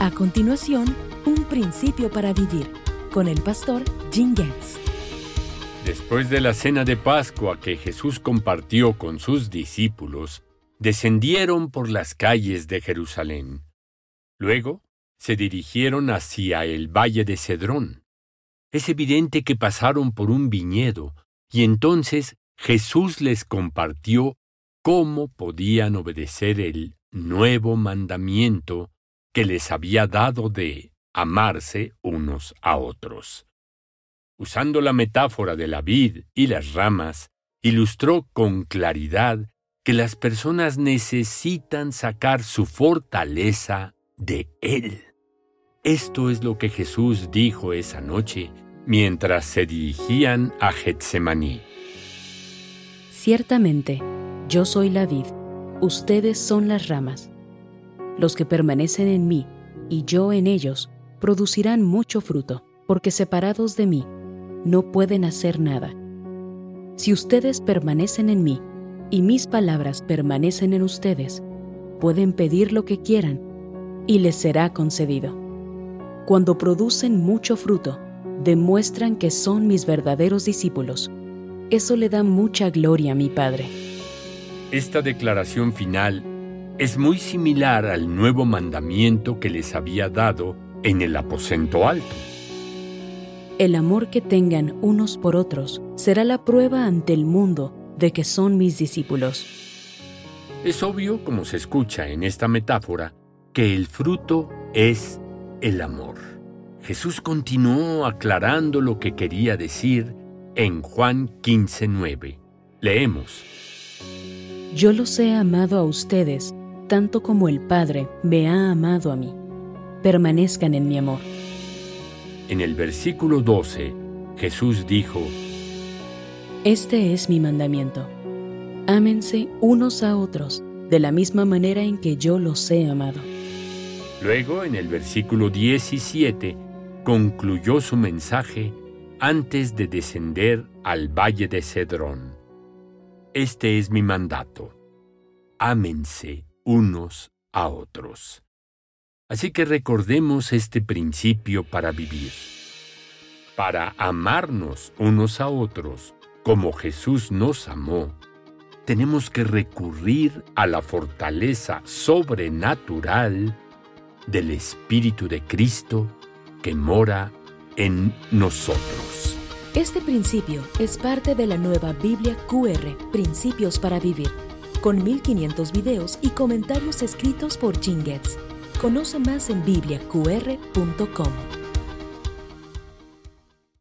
A continuación, un principio para vivir con el pastor Jim Getz. Después de la cena de Pascua que Jesús compartió con sus discípulos, descendieron por las calles de Jerusalén. Luego se dirigieron hacia el valle de Cedrón. Es evidente que pasaron por un viñedo, y entonces Jesús les compartió cómo podían obedecer el nuevo mandamiento que les había dado de amarse unos a otros. Usando la metáfora de la vid y las ramas, ilustró con claridad que las personas necesitan sacar su fortaleza de Él. Esto es lo que Jesús dijo esa noche mientras se dirigían a Getsemaní. Ciertamente, yo soy la vid, ustedes son las ramas. Los que permanecen en mí y yo en ellos producirán mucho fruto, porque separados de mí no pueden hacer nada. Si ustedes permanecen en mí y mis palabras permanecen en ustedes, pueden pedir lo que quieran y les será concedido. Cuando producen mucho fruto, demuestran que son mis verdaderos discípulos. Eso le da mucha gloria a mi Padre. Esta declaración final es muy similar al nuevo mandamiento que les había dado en el aposento alto. El amor que tengan unos por otros será la prueba ante el mundo de que son mis discípulos. Es obvio, como se escucha en esta metáfora, que el fruto es el amor. Jesús continuó aclarando lo que quería decir en Juan 15:9. Leemos. Yo los he amado a ustedes tanto como el Padre me ha amado a mí. Permanezcan en mi amor. En el versículo 12, Jesús dijo, Este es mi mandamiento. Ámense unos a otros de la misma manera en que yo los he amado. Luego, en el versículo 17, concluyó su mensaje antes de descender al valle de Cedrón. Este es mi mandato. Ámense unos a otros. Así que recordemos este principio para vivir. Para amarnos unos a otros como Jesús nos amó, tenemos que recurrir a la fortaleza sobrenatural del Espíritu de Cristo que mora en nosotros. Este principio es parte de la nueva Biblia QR, Principios para Vivir con 1500 videos y comentarios escritos por Jim Conoce más en bibliaqr.com.